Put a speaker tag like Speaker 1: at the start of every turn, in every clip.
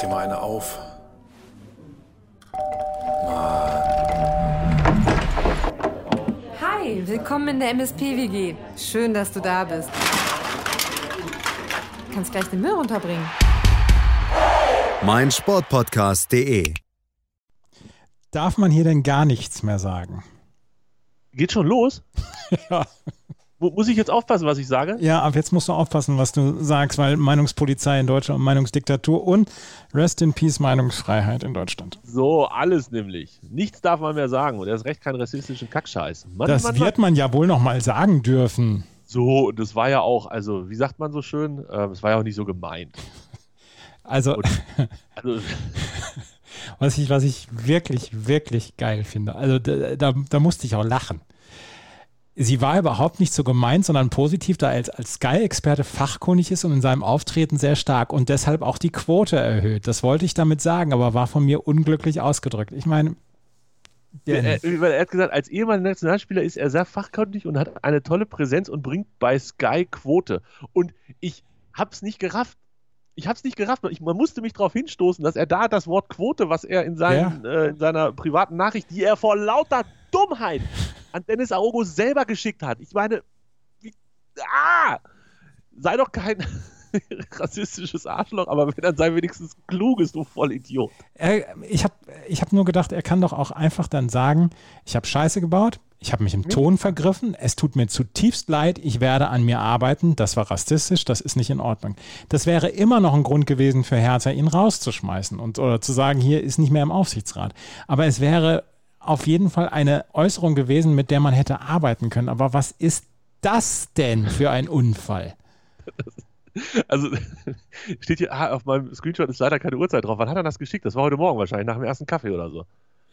Speaker 1: dir mal eine auf.
Speaker 2: Hi, willkommen in der MSP-WG. Schön, dass du da bist. Du kannst gleich den Müll runterbringen.
Speaker 3: mein Sportpodcast.de.
Speaker 4: Darf man hier denn gar nichts mehr sagen?
Speaker 5: Geht schon los?
Speaker 4: Ja.
Speaker 5: Mu- Muss ich jetzt aufpassen, was ich sage?
Speaker 4: Ja, ab jetzt musst du aufpassen, was du sagst, weil Meinungspolizei in Deutschland und Meinungsdiktatur und Rest in Peace Meinungsfreiheit in Deutschland.
Speaker 5: So, alles nämlich. Nichts darf man mehr sagen und erst recht keinen rassistischen Kackscheiß. Mann,
Speaker 4: Das
Speaker 5: Mann,
Speaker 4: wird man ja wohl noch mal sagen dürfen.
Speaker 5: So, und das war ja auch, also, wie sagt man so schön? Ähm, Es war ja auch nicht so gemeint.
Speaker 4: Also,
Speaker 5: Und- Also,
Speaker 4: was ich, was ich wirklich, wirklich geil finde, also da, da, da musste ich auch lachen. Sie war überhaupt nicht so gemeint, sondern positiv, da er als, als Sky-Experte fachkundig ist und in seinem Auftreten sehr stark und deshalb auch die Quote erhöht. Das wollte ich damit sagen, aber war von mir unglücklich ausgedrückt. Ich meine,
Speaker 5: er, er hat gesagt, als ehemaliger Nationalspieler ist er sehr fachkundig und hat eine tolle Präsenz und bringt bei Sky Quote. Und ich hab's nicht gerafft. Ich hab's nicht gerafft. Ich, man musste mich darauf hinstoßen, dass er da das Wort Quote, was er in, seinen, äh, in seiner privaten Nachricht, die er vor lauter Dummheit an Dennis Aogo selber geschickt hat. Ich meine, wie, ah, sei doch kein rassistisches Arschloch, aber wenn dann sei wenigstens kluges, du Vollidiot.
Speaker 4: Er, ich habe ich hab nur gedacht, er kann doch auch einfach dann sagen, ich habe Scheiße gebaut, ich habe mich im Ton vergriffen, es tut mir zutiefst leid, ich werde an mir arbeiten, das war rassistisch, das ist nicht in Ordnung. Das wäre immer noch ein Grund gewesen für Hertha, ihn rauszuschmeißen und oder zu sagen, hier ist nicht mehr im Aufsichtsrat. Aber es wäre auf jeden Fall eine Äußerung gewesen, mit der man hätte arbeiten können. Aber was ist das denn für ein Unfall?
Speaker 5: Also steht hier, ah, auf meinem Screenshot ist leider keine Uhrzeit drauf. Wann hat er das geschickt? Das war heute Morgen wahrscheinlich, nach dem ersten Kaffee oder so.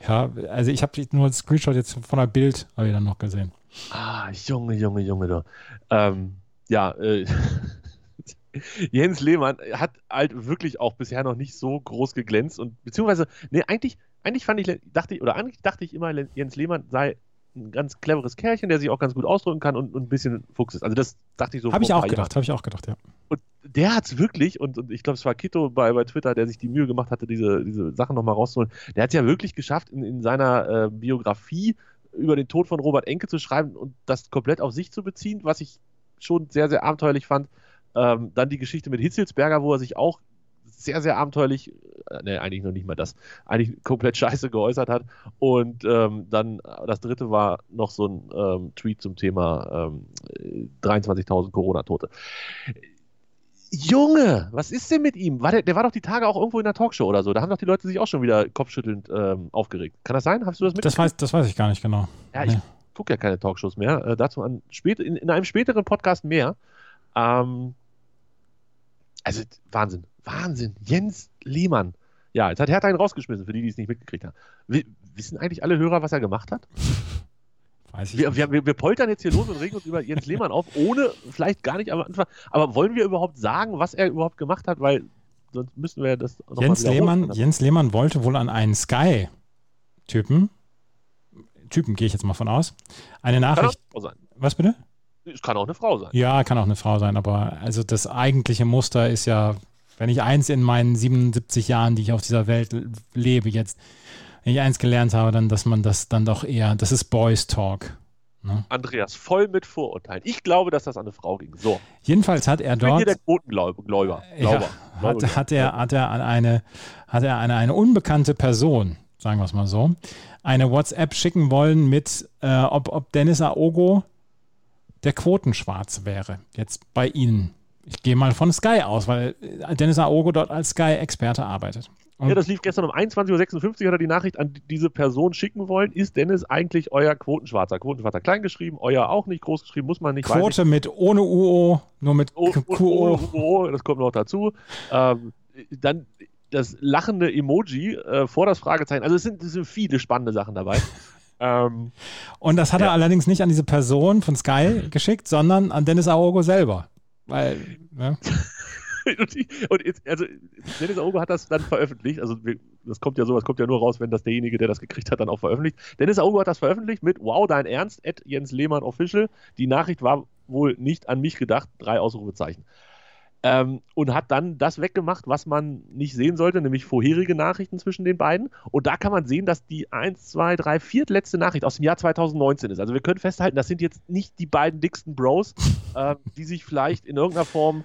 Speaker 4: Ja, also ich habe nur das Screenshot jetzt von der Bild habe ich dann noch gesehen.
Speaker 5: Ah, Junge, Junge, Junge, du. Ähm, ja, äh, Jens Lehmann hat halt wirklich auch bisher noch nicht so groß geglänzt und beziehungsweise, nee, eigentlich, eigentlich fand ich, dachte ich, oder eigentlich dachte ich immer, Jens Lehmann sei ein ganz cleveres Kerlchen, der sich auch ganz gut ausdrücken kann und, und ein bisschen Fuchs ist. Also das dachte ich so.
Speaker 4: Habe ich auch gedacht, habe ich auch gedacht, ja.
Speaker 5: Und der hat es wirklich, und, und ich glaube, es war Kito bei, bei Twitter, der sich die Mühe gemacht hatte, diese, diese Sachen nochmal rauszuholen. Der hat es ja wirklich geschafft, in, in seiner äh, Biografie über den Tod von Robert Enke zu schreiben und das komplett auf sich zu beziehen, was ich schon sehr, sehr abenteuerlich fand. Ähm, dann die Geschichte mit Hitzelsberger, wo er sich auch sehr, sehr abenteuerlich, äh, ne, eigentlich noch nicht mal das, eigentlich komplett scheiße geäußert hat. Und ähm, dann das dritte war noch so ein ähm, Tweet zum Thema ähm, 23.000 Corona-Tote. Junge, was ist denn mit ihm? War der, der war doch die Tage auch irgendwo in der Talkshow oder so. Da haben doch die Leute sich auch schon wieder kopfschüttelnd ähm, aufgeregt. Kann das sein? Hast du das
Speaker 4: Das
Speaker 5: mitgekriegt?
Speaker 4: weiß, das weiß ich gar nicht genau.
Speaker 5: Ja, ich
Speaker 4: Nee.
Speaker 5: gucke ja keine Talkshows mehr. Äh, dazu an spät, in, in einem späteren Podcast mehr. Ähm, also Wahnsinn, Wahnsinn. Jens Lehmann. Ja, jetzt hat Hertha ihn rausgeschmissen, für die, die es nicht mitgekriegt haben. Wi- wissen eigentlich alle Hörer, was er gemacht hat?
Speaker 4: Weiß ich
Speaker 5: Wir,
Speaker 4: nicht.
Speaker 5: wir, wir, wir poltern jetzt hier los und regen uns über Jens Lehmann auf, ohne vielleicht gar nicht am Anfang. Aber wollen wir überhaupt sagen, was er überhaupt gemacht hat? Weil sonst müssen wir das noch
Speaker 4: Jens. Lehmann, Jens Lehmann wollte wohl an einen Sky-Typen, Typen gehe ich jetzt mal von aus, eine
Speaker 5: Kann auch
Speaker 4: Nachricht.
Speaker 5: eine Frau sein.
Speaker 4: Was bitte?
Speaker 5: Es kann auch eine Frau sein.
Speaker 4: Ja, kann auch eine Frau sein, aber also das eigentliche Muster ist ja, wenn ich eins in meinen 77 Jahren, die ich auf dieser Welt lebe jetzt, wenn ich eins gelernt habe, dann, dass man das dann doch eher, das ist Boys Talk. Ne?
Speaker 5: Andreas, voll mit Vorurteilen. Ich glaube, dass das an eine Frau ging. So,
Speaker 4: Jedenfalls hat er
Speaker 5: ich bin hier
Speaker 4: dort.
Speaker 5: der Quotengläuber. Glauber.
Speaker 4: Ja, hat, hat er, hat er an eine, hat er an eine unbekannte Person, sagen wir es mal so, eine WhatsApp schicken wollen mit, äh, ob, ob Dennis Aogo der Quotenschwarz wäre, jetzt bei Ihnen. Ich gehe mal von Sky aus, weil äh, Dennis Aogo dort als Sky-Experte arbeitet. Und
Speaker 5: Ja, das lief gestern um 21.56 Uhr, hat er die Nachricht an diese Person schicken wollen. Ist Dennis eigentlich euer Quotenschwarzer? Quotenschwarzer klein geschrieben, euer auch nicht groß geschrieben, muss man nicht.
Speaker 4: Quote mit ohne UO, nur mit
Speaker 5: Oh,
Speaker 4: QO.
Speaker 5: oh, oh, das kommt noch dazu. Ähm, dann das lachende Emoji äh, vor das Fragezeichen. Also es sind, es sind viele spannende Sachen dabei. ähm,
Speaker 4: Und das hat er
Speaker 5: Ja.
Speaker 4: allerdings nicht an diese Person von Sky geschickt, sondern an Dennis Aogo selber. Weil, ne?
Speaker 5: und, jetzt, also Dennis Aogo hat das dann veröffentlicht. Also das kommt ja so, das kommt ja nur raus, wenn das derjenige, der das gekriegt hat, dann auch veröffentlicht. Dennis Aogo hat das veröffentlicht mit Wow, dein Ernst, at Jens Lehmann Official. Die Nachricht war wohl nicht an mich gedacht. Drei Ausrufezeichen. Ähm, und hat dann das weggemacht, was man nicht sehen sollte, nämlich vorherige Nachrichten zwischen den beiden. Und da kann man sehen, dass die 1, 2, 3, viertletzte Nachricht aus dem Jahr 2019 ist. Also wir können festhalten, das sind jetzt nicht die beiden dicksten Bros, äh, die sich vielleicht in irgendeiner Form,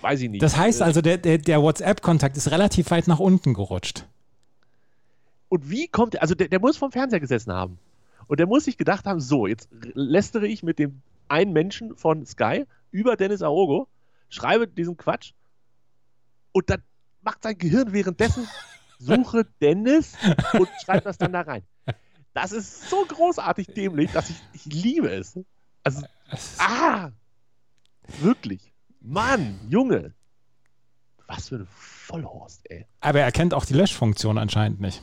Speaker 5: weiß ich nicht.
Speaker 4: Das heißt
Speaker 5: äh,
Speaker 4: also, der, der, der WhatsApp-Kontakt ist relativ weit nach unten gerutscht.
Speaker 5: Und wie kommt er, also der, der muss vom Fernseher gesessen haben. Und der muss sich gedacht haben, so, jetzt lästere ich mit dem einen Menschen von Sky über Dennis Aogo, schreibe diesen Quatsch und dann macht sein Gehirn währenddessen, suche Dennis und schreibt das dann da rein. Das ist so großartig dämlich, dass ich, ich liebe es. Also, ah, wirklich. Mann, Junge. Was für ein Vollhorst, ey.
Speaker 4: Aber er kennt auch die Löschfunktion anscheinend nicht.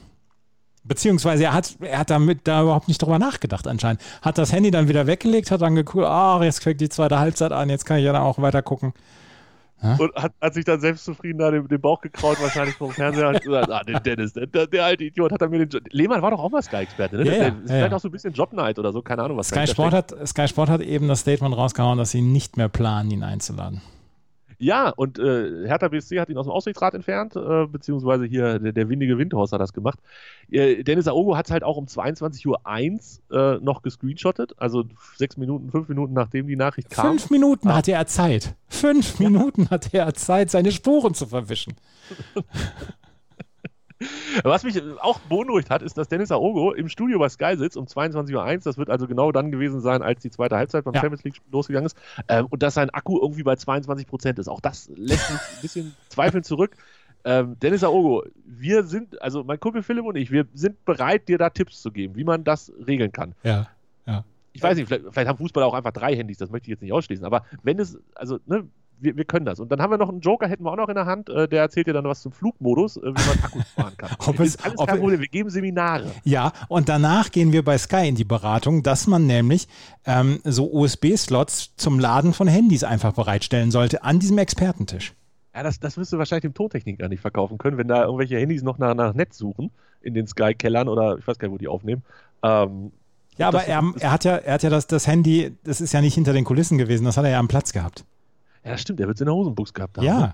Speaker 4: Beziehungsweise er hat, er hat damit da überhaupt nicht drüber nachgedacht anscheinend. Hat das Handy dann wieder weggelegt, hat dann geguckt, ach, jetzt fängt die zweite Halbzeit an, jetzt kann ich ja dann auch weiter gucken.
Speaker 5: Und hat, hat sich dann selbstzufrieden da den, den Bauch gekraut, wahrscheinlich vom Fernseher. Und gesagt, ah, den Dennis, der, der alte Idiot hat er mir den Job. Lehmann war doch auch mal Sky-Experte, ne?
Speaker 4: Ja, ja, ja,
Speaker 5: vielleicht
Speaker 4: ja.
Speaker 5: auch so ein bisschen Jobnight oder so, keine Ahnung, was
Speaker 4: Sky Sport, hat, Sky Sport hat eben das Statement rausgehauen, dass sie nicht mehr planen, ihn einzuladen.
Speaker 5: Ja, und äh, Hertha BSC hat ihn aus dem Aussichtsrat entfernt, äh, beziehungsweise hier der, der windige Windhorst hat das gemacht. Äh, Dennis Aogo hat es halt auch um 22.01 Uhr äh, noch gescreenshottet, also sechs Minuten, fünf Minuten nachdem die Nachricht kam.
Speaker 4: Fünf Minuten
Speaker 5: Ah.
Speaker 4: hatte er Zeit. Fünf Minuten hatte er Zeit, seine Spuren zu verwischen.
Speaker 5: Was mich auch beunruhigt hat, ist, dass Dennis Aogo im Studio bei Sky sitzt um 22.01 Uhr. Das wird also genau dann gewesen sein, als die zweite Halbzeit beim
Speaker 4: Ja.
Speaker 5: Champions League losgegangen ist. Ähm, und dass sein Akku irgendwie bei 22 Prozent ist. Auch das lässt mich ein bisschen zweifeln zurück. Ähm, Dennis Aogo, wir sind, also mein Kumpel Philipp und ich, wir sind bereit, dir da Tipps zu geben, wie man das regeln kann.
Speaker 4: Ja.
Speaker 5: Ich weiß nicht, vielleicht, vielleicht haben Fußballer auch einfach drei Handys, das möchte ich jetzt nicht ausschließen. Aber wenn es, also, ne, wir, wir können das. Und dann haben wir noch einen Joker, hätten wir auch noch in der Hand, äh, der erzählt dir dann was zum Flugmodus, äh, wie man Akkus sparen kann.
Speaker 4: Ob es-
Speaker 5: alles
Speaker 4: ob
Speaker 5: kein Problem, wir geben Seminare.
Speaker 4: Ja, und danach gehen wir bei Sky in die Beratung, dass man nämlich ähm, so USB-Slots zum Laden von Handys einfach bereitstellen sollte an diesem Expertentisch.
Speaker 5: Ja, das, das müsste wahrscheinlich dem Tontechniker nicht verkaufen können, wenn da irgendwelche Handys noch nach, nach Netz suchen in den Sky-Kellern oder ich weiß gar nicht, wo die aufnehmen. Ähm,
Speaker 4: Ja, aber er, er hat ja, er hat ja das, das Handy, das ist ja nicht hinter den Kulissen gewesen, das hat er ja am Platz gehabt.
Speaker 5: Ja, das stimmt, der wird es in der Hosenbuchs gehabt haben.
Speaker 4: Ja.
Speaker 5: ne?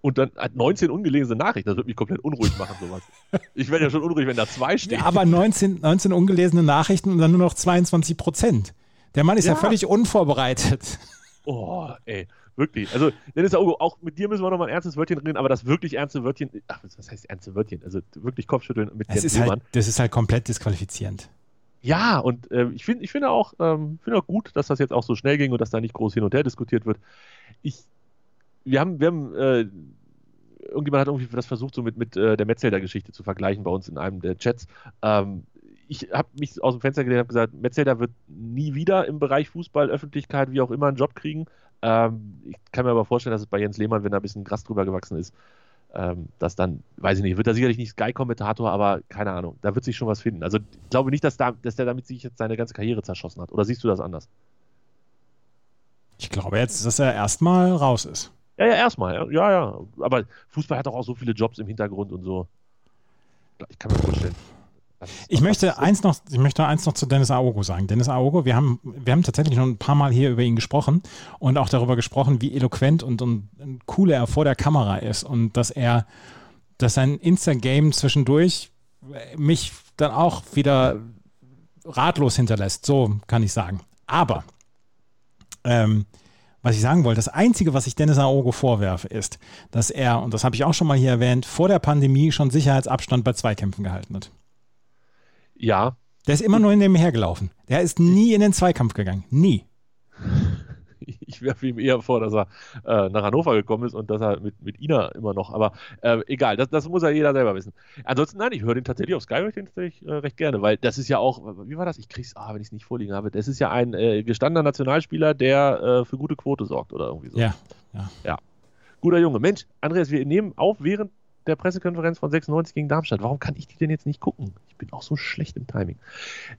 Speaker 5: Und dann hat 19 ungelesene Nachrichten, das wird mich komplett unruhig machen, sowas. Ich werde ja schon unruhig, wenn da zwei stehen.
Speaker 4: ja aber 19, 19 ungelesene Nachrichten und dann nur noch 22 Prozent. Der Mann ist ja,
Speaker 5: Ja.
Speaker 4: völlig unvorbereitet.
Speaker 5: Oh, ey, wirklich. Also, Dennis Augo, auch mit dir müssen wir noch mal ein ernstes Wörtchen reden, aber das wirklich ernste Wörtchen, ach, was heißt ernste Wörtchen? Also wirklich Kopfschütteln mit Jens
Speaker 4: ist halt, das ist halt komplett disqualifizierend.
Speaker 5: Ja, und ähm, ich finde ich finde auch, ähm, finde auch gut, dass das jetzt auch so schnell ging und dass da nicht groß hin und her diskutiert wird. Ich, wir haben, wir haben, äh, irgendjemand hat irgendwie das versucht, so mit, mit äh, der Metzelder-Geschichte zu vergleichen bei uns in einem der Chats. Ähm, ich habe mich aus dem Fenster gelehnt und gesagt, Metzelder wird nie wieder im Bereich Fußball, Öffentlichkeit, wie auch immer, einen Job kriegen. Ähm, ich kann mir aber vorstellen, dass es bei Jens Lehmann, wenn da ein bisschen Gras drüber gewachsen ist, ähm, dass dann, weiß ich nicht, wird er sicherlich nicht Sky-Kommentator, aber keine Ahnung, da wird sich schon was finden. Also ich glaube nicht, dass, da, dass der damit sich jetzt seine ganze Karriere zerschossen hat. Oder siehst du das anders?
Speaker 4: Ich glaube jetzt, dass er erstmal raus ist.
Speaker 5: Ja, ja, erstmal, ja, ja. Aber Fußball hat doch auch so viele Jobs im Hintergrund und so. Ich kann mir vorstellen.
Speaker 4: Ich möchte eins noch, ich möchte eins noch zu Dennis Aogo sagen. Dennis Aogo, wir haben, wir haben tatsächlich schon ein paar Mal hier über ihn gesprochen und auch darüber gesprochen, wie eloquent und, und cool er vor der Kamera ist und dass er, dass sein Insta-Game zwischendurch mich dann auch wieder ratlos hinterlässt. So kann ich sagen. Aber ähm, was ich sagen wollte, das Einzige, was ich Dennis Aogo vorwerfe, ist, dass er, und das habe ich auch schon mal hier erwähnt, vor der Pandemie schon Sicherheitsabstand bei Zweikämpfen gehalten hat.
Speaker 5: Ja,
Speaker 4: Der ist immer nur in dem hergelaufen. Der ist nie in den Zweikampf gegangen. Nie.
Speaker 5: ich werfe ihm eher vor, dass er äh, nach Hannover gekommen ist und dass er mit, mit Ina immer noch, aber äh, egal, das, das muss ja jeder selber wissen. Ansonsten, nein, ich höre den tatsächlich auf Sky, höre ich den tatsächlich äh, recht gerne, weil das ist ja auch, wie war das? Ich krieg's, ah, wenn ich es nicht vorliegen habe, das ist ja ein äh, gestandener Nationalspieler, der äh, für gute Quote sorgt oder irgendwie so.
Speaker 4: Ja.
Speaker 5: Guter Junge. Mensch, Andreas, wir nehmen auf während der Pressekonferenz von 96 gegen Darmstadt. Warum kann ich die denn jetzt nicht gucken? Ich bin auch so schlecht im Timing.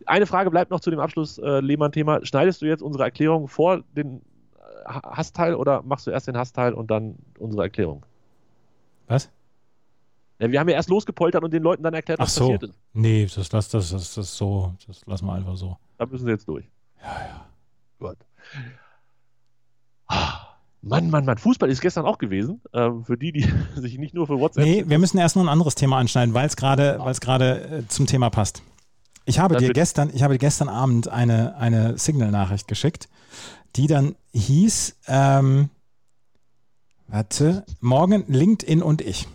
Speaker 5: Eine Frage bleibt noch zu dem Abschluss äh, Lehmann-Thema. Schneidest du jetzt unsere Erklärung vor den äh, Ha- Hassteil oder machst du erst den Hassteil und dann unsere Erklärung?
Speaker 4: Was?
Speaker 5: Ja, wir haben ja erst losgepoltert und den Leuten dann erklärt,
Speaker 4: Ach
Speaker 5: was
Speaker 4: so.
Speaker 5: passiert ist.
Speaker 4: Nee, das, das, das, das, das so, das lassen wir einfach so.
Speaker 5: Da müssen sie jetzt durch.
Speaker 4: Ja, ja.
Speaker 5: Gut. Mann, Mann, Mann, Fußball ist gestern auch gewesen. Ähm, für die, die sich nicht nur für WhatsApp.
Speaker 4: Nee, wir müssen erst noch ein anderes Thema anschneiden, weil es gerade äh, zum Thema passt. Ich habe dir gestern, ich habe dir gestern Abend eine, eine Signal-Nachricht geschickt, die dann hieß, ähm, warte, morgen LinkedIn und ich.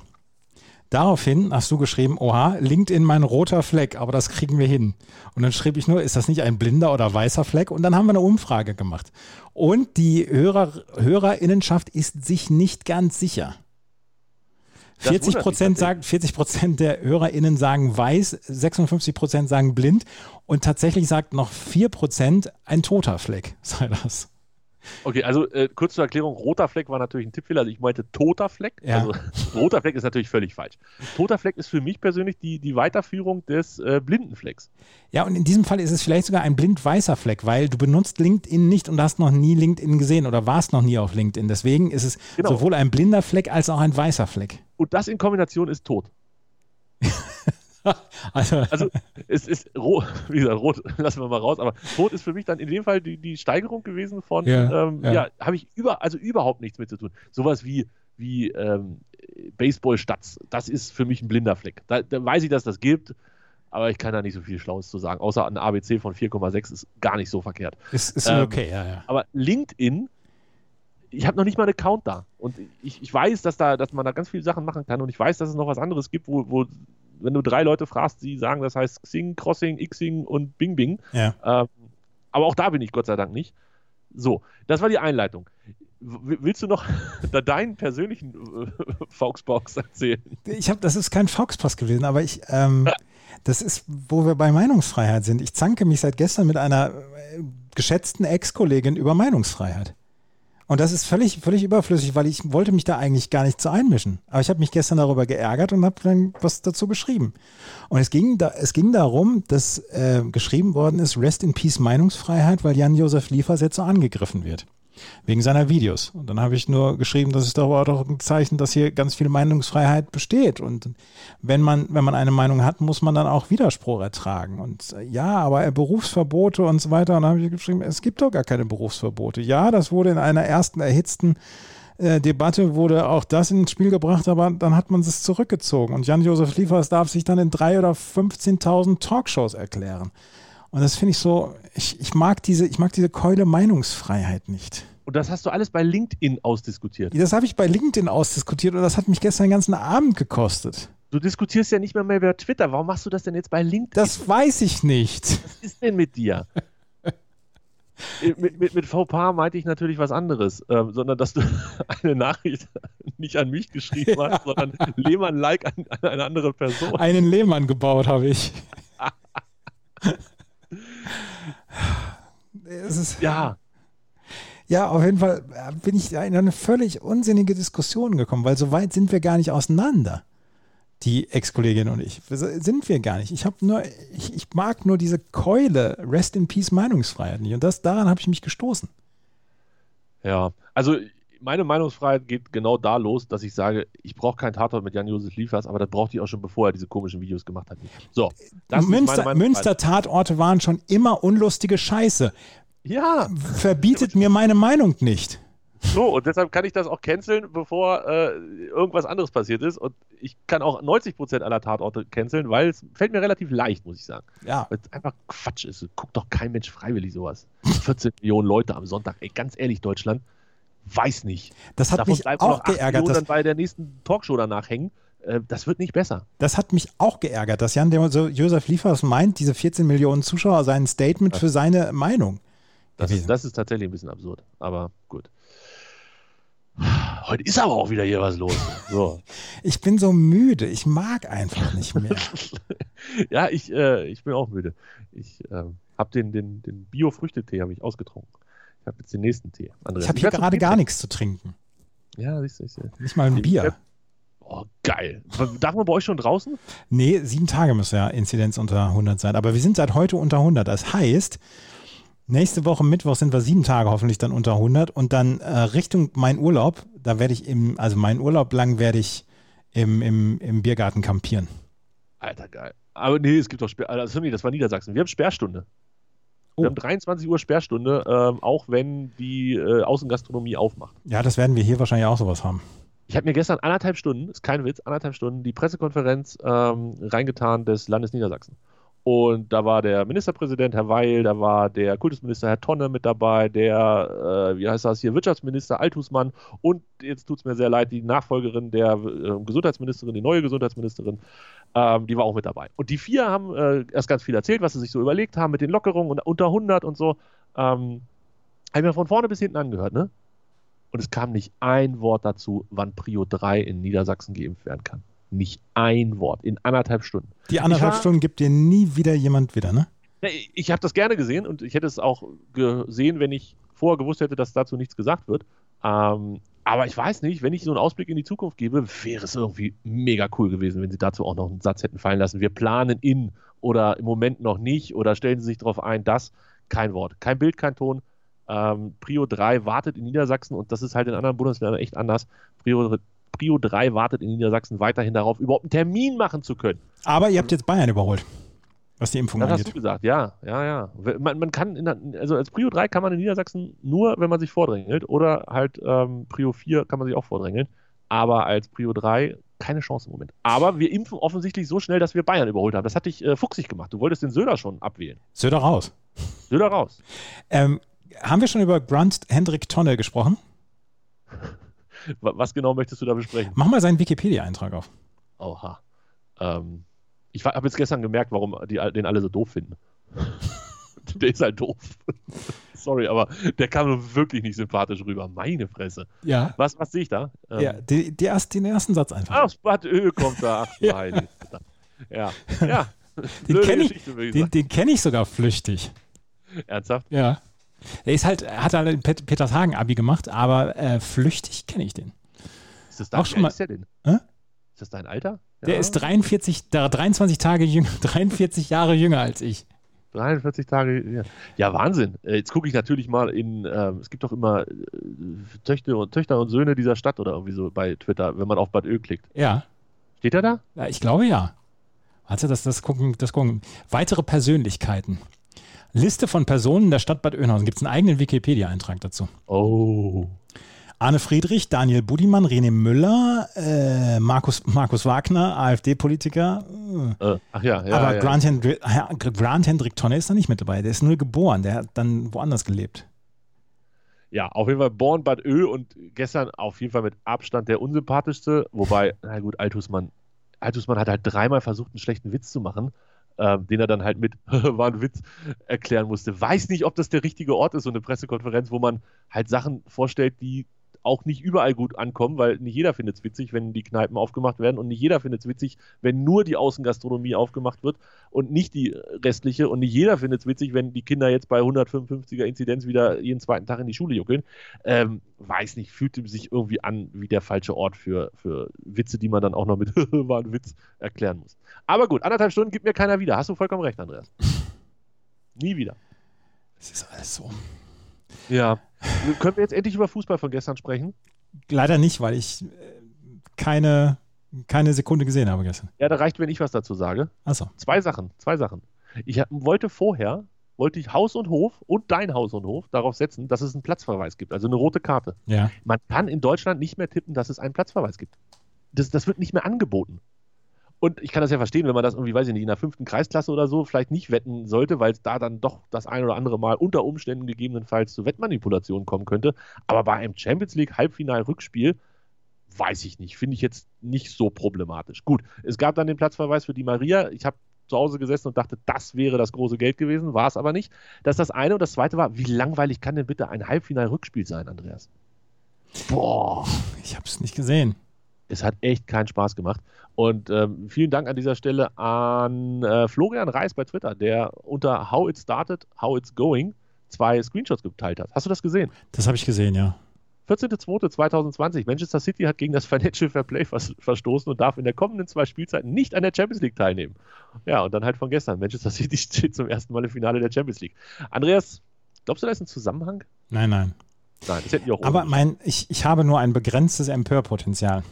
Speaker 4: Daraufhin hast du geschrieben, oha, LinkedIn mein roter Fleck, aber das kriegen wir hin. Und dann schrieb ich nur, ist das nicht ein blinder oder weißer Fleck? Und dann haben wir eine Umfrage gemacht. Und die Hörer, Hörerinnenschaft ist sich nicht ganz sicher.
Speaker 5: Das
Speaker 4: 40
Speaker 5: wundert mich
Speaker 4: Prozent sagen, 40 Prozent der HörerInnen sagen weiß, 56 Prozent sagen blind und tatsächlich sagt noch 4 Prozent ein toter Fleck sei das.
Speaker 5: Okay, also äh, kurz zur Erklärung: roter Fleck war natürlich ein Tippfehler. Also ich meinte toter Fleck.
Speaker 4: Ja.
Speaker 5: Also roter Fleck ist natürlich völlig falsch. Toter Fleck ist für mich persönlich die, die Weiterführung des äh, blinden Flecks.
Speaker 4: Ja, und in diesem Fall ist es vielleicht sogar ein blind weißer Fleck, weil du benutzt LinkedIn nicht und hast noch nie LinkedIn gesehen oder warst noch nie auf LinkedIn. Deswegen ist es
Speaker 5: Genau.
Speaker 4: sowohl ein blinder Fleck als auch ein weißer Fleck.
Speaker 5: Und das in Kombination ist tot.
Speaker 4: Also,
Speaker 5: Also es ist rot, wie gesagt, rot lassen wir mal raus, aber rot ist für mich dann in dem Fall die, die Steigerung gewesen von,
Speaker 4: Ja,
Speaker 5: ähm,
Speaker 4: ja.
Speaker 5: ja, habe ich über, also überhaupt nichts mit zu tun. Sowas wie, wie ähm, Baseball-Stats, das ist für mich ein blinder Fleck. Da, da weiß ich, dass das gibt, aber ich kann da nicht so viel Schlaues zu sagen, außer ein ABC von 4,6 ist gar nicht so verkehrt.
Speaker 4: ist, ist
Speaker 5: ähm,
Speaker 4: okay, ja, ja.
Speaker 5: Aber LinkedIn, ich habe noch nicht mal einen Account da. Und ich, ich weiß, dass, da, dass man da ganz viele Sachen machen kann. Und ich weiß, dass es noch was anderes gibt, wo, wo wenn du drei Leute fragst, die sagen, das heißt Xing, Crossing, Xing und Bing Bing.
Speaker 4: ja.
Speaker 5: Ähm, aber auch da bin ich Gott sei Dank nicht. So, das war die Einleitung. Willst du noch deinen persönlichen äh, Foxbox erzählen?
Speaker 4: Ich habe, das ist kein Foxpass gewesen, aber ich, ähm, das ist, wo wir bei Meinungsfreiheit sind. Ich zanke mich seit gestern mit einer äh, geschätzten Ex-Kollegin über Meinungsfreiheit. Und das ist völlig, völlig überflüssig, weil ich wollte mich da eigentlich gar nicht so einmischen. Aber ich habe mich gestern darüber geärgert und habe dann was dazu geschrieben. Und es ging, da, es ging darum, dass äh, geschrieben worden ist, Rest in Peace Meinungsfreiheit, weil Jan-Josef Liefers jetzt so angegriffen wird. Wegen seiner Videos. Und dann habe ich nur geschrieben, das ist doch doch ein Zeichen, dass hier ganz viel Meinungsfreiheit besteht. Und wenn man, wenn man eine Meinung hat, muss man dann auch Widerspruch ertragen. Und äh, ja, aber äh, Berufsverbote und so weiter. Und dann habe ich geschrieben, es gibt doch gar keine Berufsverbote. Ja, das wurde in einer ersten erhitzten äh, Debatte wurde auch das ins Spiel gebracht, aber dann hat man es zurückgezogen. Und Jan-Josef Liefers darf sich dann in drei oder 15.000 Talkshows erklären. Und das finde ich so, ich, ich mag diese, ich mag diese Keule Meinungsfreiheit nicht.
Speaker 5: Und das hast du alles bei LinkedIn ausdiskutiert.
Speaker 4: Das habe ich bei LinkedIn ausdiskutiert und das hat mich gestern den ganzen Abend gekostet.
Speaker 5: Du diskutierst ja nicht mehr, mehr über Twitter. Warum machst du das denn jetzt bei LinkedIn?
Speaker 4: Das weiß ich nicht.
Speaker 5: Was ist denn mit dir? Äh, mit, mit, mit Fauxpas meinte ich natürlich was anderes, ähm, sondern dass du eine Nachricht nicht an mich geschrieben hast, sondern Lehmann-like an, an eine andere Person.
Speaker 4: Einen Lehmann gebaut habe ich.
Speaker 5: Ja,
Speaker 4: ja, auf jeden Fall äh, bin ich da in eine völlig unsinnige Diskussion gekommen, weil so weit sind wir gar nicht auseinander. Die Ex-Kollegin und ich. Sind wir gar nicht. Ich habe nur, ich, ich mag nur diese Keule, Rest in Peace Meinungsfreiheit nicht. Und das, daran habe ich mich gestoßen.
Speaker 5: ja. Also meine Meinungsfreiheit geht genau da los, dass ich sage, ich brauche keinen Tatort mit Jan-Josef Liefers, aber das brauchte ich auch schon, bevor er diese komischen Videos gemacht hat. So,
Speaker 4: Münster,
Speaker 5: Meinungsfreiheit.
Speaker 4: Münster-Tatorte waren schon immer unlustige Scheiße.
Speaker 5: Ja,
Speaker 4: Verbietet mir meine Meinung nicht.
Speaker 5: so, und deshalb kann ich das auch canceln, bevor äh, irgendwas anderes passiert ist. Und ich kann auch 90% aller Tatorte canceln, weil es fällt mir relativ leicht, muss ich sagen.
Speaker 4: Ja,
Speaker 5: Weil es einfach Quatsch ist. Guckt doch kein Mensch freiwillig sowas. 14 Millionen Leute am Sonntag. Ey, ganz ehrlich, Deutschland, weiß nicht.
Speaker 4: das hat
Speaker 5: Davon
Speaker 4: mich auch geärgert.
Speaker 5: Millionen
Speaker 4: Dass,
Speaker 5: dann bei der nächsten Talkshow danach hängen. Äh, das wird nicht besser.
Speaker 4: das hat mich auch geärgert, dass Jan so Josef Liefers meint, diese 14 Millionen Zuschauer seien ein Statement für seine Meinung.
Speaker 5: Das,
Speaker 4: gewesen.
Speaker 5: das ist tatsächlich ein bisschen absurd. Aber gut. Heute ist aber auch wieder hier was los. So.
Speaker 4: Ich bin so müde, ich mag einfach nicht mehr.
Speaker 5: ja, ich, äh, ich bin auch müde. Ich äh, habe den, den, den Bio-Früchtetee ausgetrunken. Ich habe jetzt den nächsten Tee. Andreas,
Speaker 4: Ich habe hier gerade gar nichts zu trinken.
Speaker 5: Ja, siehst du, siehst du.
Speaker 4: Nicht mal ein Bier.
Speaker 5: Oh, geil. Darf man bei euch schon draußen?
Speaker 4: Nee, sieben Tage muss ja Inzidenz unter 100 sein. Aber wir sind seit heute unter 100. Das heißt, nächste Woche Mittwoch sind wir sieben Tage hoffentlich dann unter 100. Und dann äh, Richtung mein Urlaub, da werde ich im, also meinen Urlaub lang werde ich im, im, im Biergarten kampieren.
Speaker 5: Alter, geil. Aber nee, es gibt doch Sperr. Also, das war Niedersachsen. Wir haben Sperrstunde. Wir haben 23 Uhr Sperrstunde, ähm, auch wenn die äh, Außengastronomie aufmacht.
Speaker 4: Ja, das werden wir hier wahrscheinlich auch sowas haben.
Speaker 5: Ich habe mir gestern anderthalb Stunden, ist kein Witz, anderthalb Stunden die Pressekonferenz ähm, reingetan des Landes Niedersachsen. Und da war der Ministerpräsident, Herr Weil, da war der Kultusminister, Herr Tonne mit dabei, der, äh, wie heißt das hier, Wirtschaftsminister Altusmann und jetzt tut es mir sehr leid, die Nachfolgerin der äh, Gesundheitsministerin, die neue Gesundheitsministerin, ähm, die war auch mit dabei. Und die vier haben äh, erst ganz viel erzählt, was sie sich so überlegt haben mit den Lockerungen und unter 100 und so. Ähm, haben wir von vorne bis hinten angehört, ne? Und es kam nicht ein Wort dazu, wann Prio 3 in Niedersachsen geimpft werden kann. Nicht ein Wort in anderthalb Stunden.
Speaker 4: Die anderthalb
Speaker 5: war,
Speaker 4: Stunden gibt dir nie wieder jemand wieder, ne?
Speaker 5: Ich habe das gerne gesehen und ich hätte es auch gesehen, wenn ich vorher gewusst hätte, dass dazu nichts gesagt wird. Ähm, aber ich weiß nicht, wenn ich so einen Ausblick in die Zukunft gebe, wäre es irgendwie mega cool gewesen, wenn sie dazu auch noch einen Satz hätten fallen lassen. Wir planen in oder im Moment noch nicht oder stellen sie sich darauf ein, dass kein Wort, kein Bild, kein Ton. Ähm, Prio 3 wartet in Niedersachsen und das ist halt in anderen Bundesländern echt anders. Prio, Prio 3 wartet in Niedersachsen weiterhin darauf, überhaupt einen Termin machen zu können.
Speaker 4: Aber ihr habt jetzt Bayern überholt, was die Impfung
Speaker 5: Das
Speaker 4: angeht.
Speaker 5: hast du gesagt, ja, ja, ja. Man, man kann, in, der- also als Prio 3 kann man in Niedersachsen nur, wenn man sich vordrängelt oder halt ähm, Prio 4 kann man sich auch vordrängeln. Aber als Prio 3 keine Chance im Moment. Aber wir impfen offensichtlich so schnell, dass wir Bayern überholt haben. Das hat dich äh, fuchsig gemacht. Du wolltest den Söder schon abwählen.
Speaker 4: Söder raus.
Speaker 5: Söder raus.
Speaker 4: Ähm, haben wir schon über Grant Hendrik Tonne gesprochen?
Speaker 5: Wa- Was genau möchtest du da besprechen?
Speaker 4: Mach mal seinen Wikipedia-Eintrag auf.
Speaker 5: Oha. Ähm, ich habe jetzt gestern gemerkt, warum die, den alle so doof finden. der ist halt doof. Sorry, aber der kam nun wirklich nicht sympathisch rüber. Meine Fresse.
Speaker 4: Ja.
Speaker 5: Was, was sehe ich da? Ähm,
Speaker 4: ja die, die erst, den ersten Satz einfach.
Speaker 5: Ah, Spad Öl kommt da. Ach,
Speaker 4: Ja.
Speaker 5: meine Fresse. Ja, ja.
Speaker 4: den kenne ich, den, den kenn ich sogar flüchtig.
Speaker 5: Ernsthaft?
Speaker 4: Ja. Er ist halt, hat halt ein Pet Petershagen-Abi gemacht, aber äh, flüchtig kenne ich den.
Speaker 5: Ist das dein,
Speaker 4: Auch schon mal-
Speaker 5: ist der denn?
Speaker 4: Hä?
Speaker 5: Ist das dein Alter?
Speaker 4: Der
Speaker 5: Ja.
Speaker 4: ist 43, da 23 Tage jünger, 43 Jahre jünger als ich.
Speaker 5: 43 Tage. Ja, ja Wahnsinn. Äh, Jetzt gucke ich natürlich mal in, ähm, es gibt doch immer äh, Töchter, und, Töchter und Söhne dieser Stadt oder irgendwie so bei Twitter, wenn man auf Bad Öl klickt.
Speaker 4: Ja.
Speaker 5: Steht er da?
Speaker 4: ja ich glaube ja. Warte, das, das gucken, das gucken. Weitere Persönlichkeiten. Liste von Personen der Stadt Bad Oeynhausen. Gibt es einen eigenen Wikipedia-Eintrag dazu.
Speaker 5: Oh.
Speaker 4: Arne Friedrich, Daniel Budimann, René Müller, äh, Markus, Markus Wagner, AfD-Politiker. Äh.
Speaker 5: Ach ja, ja.
Speaker 4: Aber
Speaker 5: ja.
Speaker 4: Grant, Hendri ja, Grant Hendrik Tonne ist da nicht mit dabei. Der ist nur geboren. Der hat dann woanders gelebt.
Speaker 5: Ja, auf jeden Fall Born Bad Ö und gestern auf jeden Fall mit Abstand der unsympathischste. Wobei, na gut, Altusmann, Altusmann hat halt dreimal versucht, einen schlechten Witz zu machen, ähm, den er dann halt mit war ein Witz erklären musste. Weiß nicht, ob das der richtige Ort ist, so eine Pressekonferenz, wo man halt Sachen vorstellt, die auch nicht überall gut ankommen, weil nicht jeder findet es witzig, wenn die Kneipen aufgemacht werden und nicht jeder findet es witzig, wenn nur die Außengastronomie aufgemacht wird und nicht die restliche und nicht jeder findet es witzig, wenn die Kinder jetzt bei 155er Inzidenz wieder jeden zweiten Tag in die Schule juckeln. Ähm, weiß nicht, fühlte sich irgendwie an wie der falsche Ort für, für Witze, die man dann auch noch mit war ein Witz erklären muss. Aber gut, anderthalb Stunden gibt mir keiner wieder. Hast du vollkommen recht, Andreas. Nie wieder.
Speaker 4: Es ist alles so.
Speaker 5: Ja. Können wir jetzt endlich über Fußball von gestern sprechen?
Speaker 4: Leider nicht, weil ich äh, keine, keine Sekunde gesehen habe gestern.
Speaker 5: Ja, da reicht, wenn ich was dazu sage.
Speaker 4: Achso.
Speaker 5: Zwei Sachen, zwei Sachen. Ich wollte vorher, wollte ich Haus und Hof und dein Haus und Hof darauf setzen, dass es einen Platzverweis gibt, also eine rote Karte.
Speaker 4: Ja.
Speaker 5: Man kann in Deutschland nicht mehr tippen, dass es einen Platzverweis gibt. Das, das wird nicht mehr angeboten. Und ich kann das ja verstehen, wenn man das irgendwie, weiß ich nicht, in der fünften Kreisklasse oder so vielleicht nicht wetten sollte, weil es da dann doch das ein oder andere Mal unter Umständen gegebenenfalls zu Wettmanipulationen kommen könnte. Aber bei einem Champions League Halbfinal-Rückspiel weiß ich nicht, finde ich jetzt nicht so problematisch. Gut, es gab dann den Platzverweis für die Maria. Ich habe zu Hause gesessen und dachte, das wäre das große Geld gewesen, war es aber nicht. Das ist das eine. Und das zweite war, wie langweilig kann denn bitte ein Halbfinal-Rückspiel sein, Andreas? Boah
Speaker 4: Ich habe es nicht gesehen.
Speaker 5: Es hat echt keinen Spaß gemacht. Und ähm, vielen Dank an dieser Stelle an äh, Florian Reis bei Twitter, der unter How It Started, How It's Going zwei Screenshots geteilt hat. Hast du das gesehen?
Speaker 4: Das habe ich gesehen, ja.
Speaker 5: 14.02.2020. Manchester City hat gegen das Financial Fair Play vers verstoßen und darf in der kommenden zwei Spielzeiten nicht an der Champions League teilnehmen. Ja, und dann halt von gestern. Manchester City steht zum ersten Mal im Finale der Champions League. Andreas, glaubst du, da ist ein Zusammenhang?
Speaker 4: Nein, nein.
Speaker 5: Nein, das hätten die auch
Speaker 4: Aber mein, ich, ich habe nur ein begrenztes Empörpotenzial.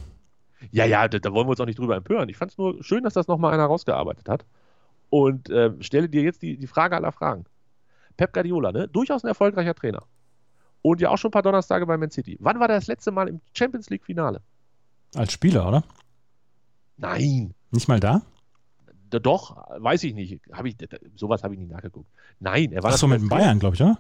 Speaker 5: Ja, ja, da, da wollen wir uns auch nicht drüber empören. Ich fand es nur schön, dass das nochmal einer rausgearbeitet hat. Und ähm, stelle dir jetzt die, die Frage aller Fragen. Pep Guardiola, ne? durchaus ein erfolgreicher Trainer. Und ja auch schon ein paar Donnerstage bei Man City. Wann war der das letzte Mal im Champions League-Finale?
Speaker 4: Als Spieler, oder?
Speaker 5: Nein.
Speaker 4: Nicht mal da?
Speaker 5: Da, doch, weiß ich nicht. Hab ich, sowas habe ich nicht nachgeguckt. Nein, er war.
Speaker 4: Ach so, mit dem Bayern, glaube ich, oder?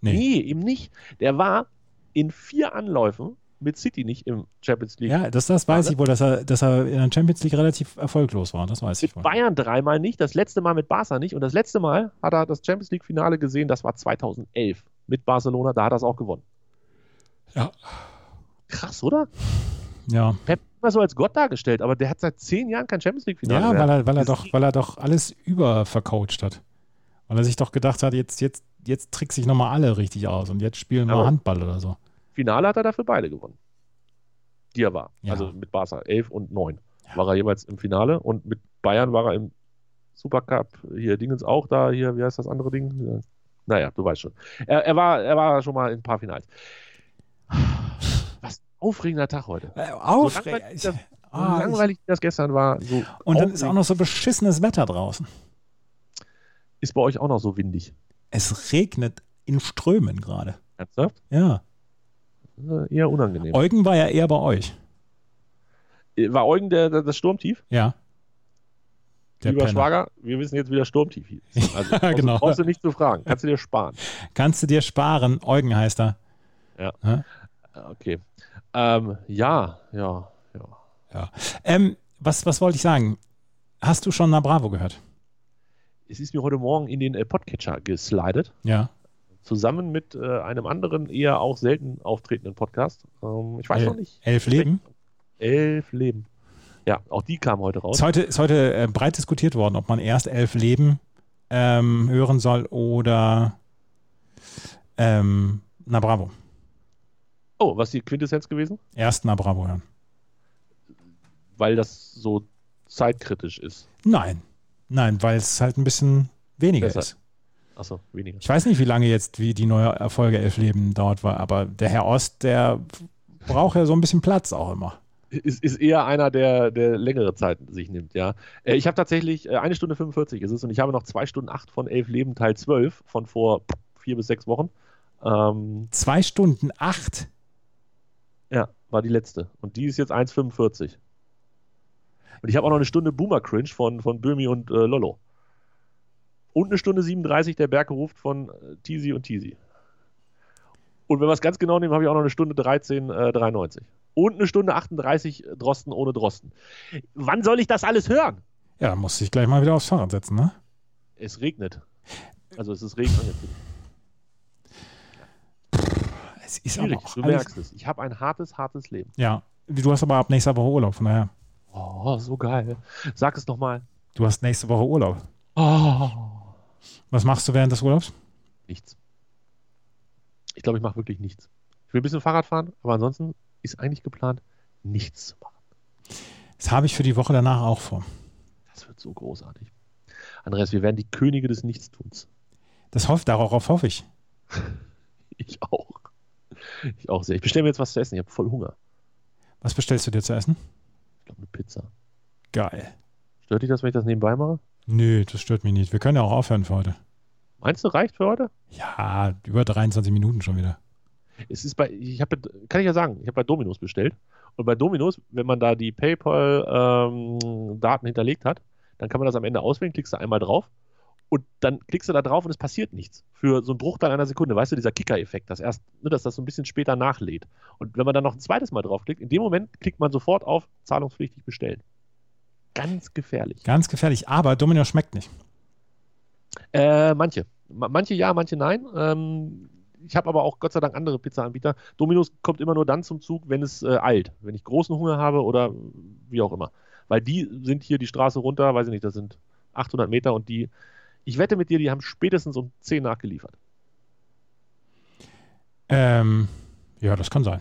Speaker 5: Nee. nee, eben nicht. Der war in vier Anläufen mit City nicht im Champions League.
Speaker 4: Ja, das, das weiß ich wohl, dass er, dass er in der Champions League relativ erfolglos war. Das weiß
Speaker 5: mit
Speaker 4: ich wohl.
Speaker 5: Bayern dreimal nicht, das letzte Mal mit Barca nicht und das letzte Mal hat er das Champions League Finale gesehen, das war 2011 mit Barcelona, da hat er es auch gewonnen.
Speaker 4: Ja.
Speaker 5: Krass, oder?
Speaker 4: Ja.
Speaker 5: Pep immer so als Gott dargestellt, aber der hat seit zehn Jahren kein Champions League Finale.
Speaker 4: Ja,
Speaker 5: mehr.
Speaker 4: weil er, weil er doch, weil er doch alles übervercoacht hat. Weil er sich doch gedacht hat, jetzt, jetzt, jetzt trickse ich nochmal alle richtig aus und jetzt spielen wir. Handball oder so.
Speaker 5: Finale hat er dafür beide gewonnen. Die er war.
Speaker 4: Ja.
Speaker 5: Also mit Barca 11 und 9 war er jeweils im Finale und mit Bayern war er im Supercup. Hier Dingens auch da, hier, wie heißt das andere Ding? Ja. Naja, du weißt schon. Er, er, war, er war schon mal in ein paar Finals. Was ein aufregender Tag heute.
Speaker 4: Äh,
Speaker 5: So langweilig, das,
Speaker 4: Ah,
Speaker 5: so langweilig das gestern war. So
Speaker 4: Und dann ist auch
Speaker 5: aufregend.
Speaker 4: noch so beschissenes Wetter draußen.
Speaker 5: ist bei euch auch noch so windig.
Speaker 4: Es regnet in Strömen gerade.
Speaker 5: Ernsthaft?
Speaker 4: Ja.
Speaker 5: Äh, Eher unangenehm.
Speaker 4: Eugen war ja eher bei euch.
Speaker 5: War Eugen der, der, das Sturmtief?
Speaker 4: Ja. Der
Speaker 5: Lieber
Speaker 4: Penner.
Speaker 5: Schwager, wir wissen jetzt, wie das Sturmtief hieß. Also
Speaker 4: Ja,
Speaker 5: brauchst,
Speaker 4: genau.
Speaker 5: brauchst du nicht zu fragen. Kannst du dir sparen.
Speaker 4: Kannst du dir sparen. Eugen heißt er.
Speaker 5: Okay. Ähm, ja, ja, ja.
Speaker 4: Ähm, was, was wollte ich sagen? Hast du schon Na Bravo gehört?
Speaker 5: Es ist mir heute Morgen in den äh, Podcatcher geslidet,
Speaker 4: Ja.
Speaker 5: Zusammen mit äh, einem anderen, eher auch selten auftretenden Podcast. Ähm, ich weiß
Speaker 4: El-
Speaker 5: noch nicht.
Speaker 4: Elf Leben.
Speaker 5: Elf Leben. Ja, auch die kamen heute raus.
Speaker 4: Ist heute, ist heute äh, breit diskutiert worden, ob man erst Elf Leben ähm, hören soll oder ähm, Na Bravo.
Speaker 5: Oh, was ist die Quintessenz gewesen?
Speaker 4: Erst Na Bravo hören.
Speaker 5: Weil das so zeitkritisch ist.
Speaker 4: Nein. Nein, weil es halt ein bisschen weniger
Speaker 5: Besser.
Speaker 4: ist.
Speaker 5: Achso, weniger.
Speaker 4: Ich weiß nicht, wie lange jetzt wie die neue Erfolge Elf Leben dauert war, aber der Herr Ost, der braucht ja so ein bisschen Platz auch immer.
Speaker 5: Ist, ist eher einer, der, der längere Zeit sich nimmt, ja. Äh, ich habe tatsächlich, äh, eine Stunde 45 ist es und ich habe noch zwei Stunden acht von elf Leben, Teil 12 von vor vier bis sechs Wochen. Ähm,
Speaker 4: Zwei Stunden acht.
Speaker 5: ja, war die letzte. Und die ist jetzt 1,45. Und ich habe auch noch eine Stunde Boomer Cringe von, von Böhmi und äh, Lollo. Und eine Stunde 37 der Berg ruft von äh, Teasy und Teasy. Und wenn wir es ganz genau nehmen, habe ich auch noch eine Stunde 13, äh, 93. Und eine Stunde 38 Drosten ohne Drosten. Wann soll ich das alles hören?
Speaker 4: Ja, dann musste ich gleich mal wieder aufs Fahrrad setzen, ne?
Speaker 5: Es regnet. Also es ist Regen angekündigt.
Speaker 4: Es ist
Speaker 5: Schwierig,
Speaker 4: aber auch
Speaker 5: du merkst es. Ich habe ein hartes, hartes Leben.
Speaker 4: Ja, du hast aber ab nächster Woche Urlaub, von daher.
Speaker 5: Oh, so geil. Sag es nochmal.
Speaker 4: Du hast nächste Woche Urlaub.
Speaker 5: Oh.
Speaker 4: Was machst du während des Urlaubs?
Speaker 5: Nichts. Ich glaube, ich mache wirklich nichts. Ich will ein bisschen Fahrrad fahren, aber ansonsten ist eigentlich geplant, nichts zu machen.
Speaker 4: Das habe ich für die Woche danach auch vor.
Speaker 5: Das wird so großartig. Andreas, wir werden die Könige des Nichtstuns.
Speaker 4: Das hofft, darauf hoffe ich.
Speaker 5: Ich auch. Ich auch sehr. Ich bestelle mir jetzt was zu essen. Ich habe voll Hunger.
Speaker 4: Was bestellst du dir zu essen?
Speaker 5: Ich glaube, eine Pizza.
Speaker 4: Geil.
Speaker 5: Stört dich das, wenn ich das nebenbei mache?
Speaker 4: Nö, das stört mich nicht. Wir können ja auch aufhören für heute.
Speaker 5: Meinst du, reicht für heute?
Speaker 4: Ja, über 23 Minuten schon wieder.
Speaker 5: Es ist bei, ich habe, kann ich ja sagen, ich habe bei Dominos bestellt. Und bei Dominos, wenn man da die PayPal-Daten hinterlegt hat, dann kann man das am Ende auswählen, klickst du einmal drauf und dann klickst du da drauf und es passiert nichts. Für so einen Bruchteil einer Sekunde, weißt du, dieser Kicker-Effekt, dass erst, ne, dass das so ein bisschen später nachlädt. Und wenn man dann noch ein zweites Mal draufklickt, in dem Moment klickt man sofort auf zahlungspflichtig bestellen. Ganz gefährlich.
Speaker 4: Ganz gefährlich, aber Domino schmeckt nicht.
Speaker 5: Äh, manche. Ma- Manche ja, manche nein. Ähm, ich habe aber auch Gott sei Dank andere Pizza-Anbieter. Domino's kommt immer nur dann zum Zug, wenn es äh, eilt. Wenn ich großen Hunger habe oder wie auch immer. Weil die sind hier die Straße runter, weiß ich nicht, das sind 800 Meter und die, ich wette mit dir, die haben spätestens um 10 nachgeliefert.
Speaker 4: Ähm, ja, das kann sein.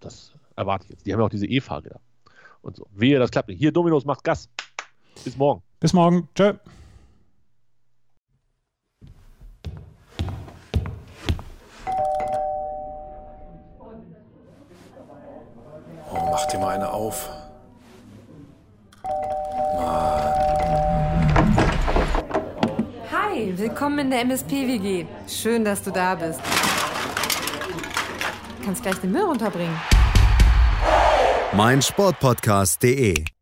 Speaker 5: Das erwarte ich jetzt. Die haben ja auch diese E-Fahrräder und so. Wehe, das klappt nicht. Hier, Domino's macht Gas. Bis morgen.
Speaker 4: Bis morgen. Tschö.
Speaker 1: Oh, mach dir mal eine auf.
Speaker 2: Hi, willkommen Willkommen in der MSP-WG. Schön, dass du da bist. Kannst gleich den Müll runterbringen.
Speaker 3: meinsportpodcast.de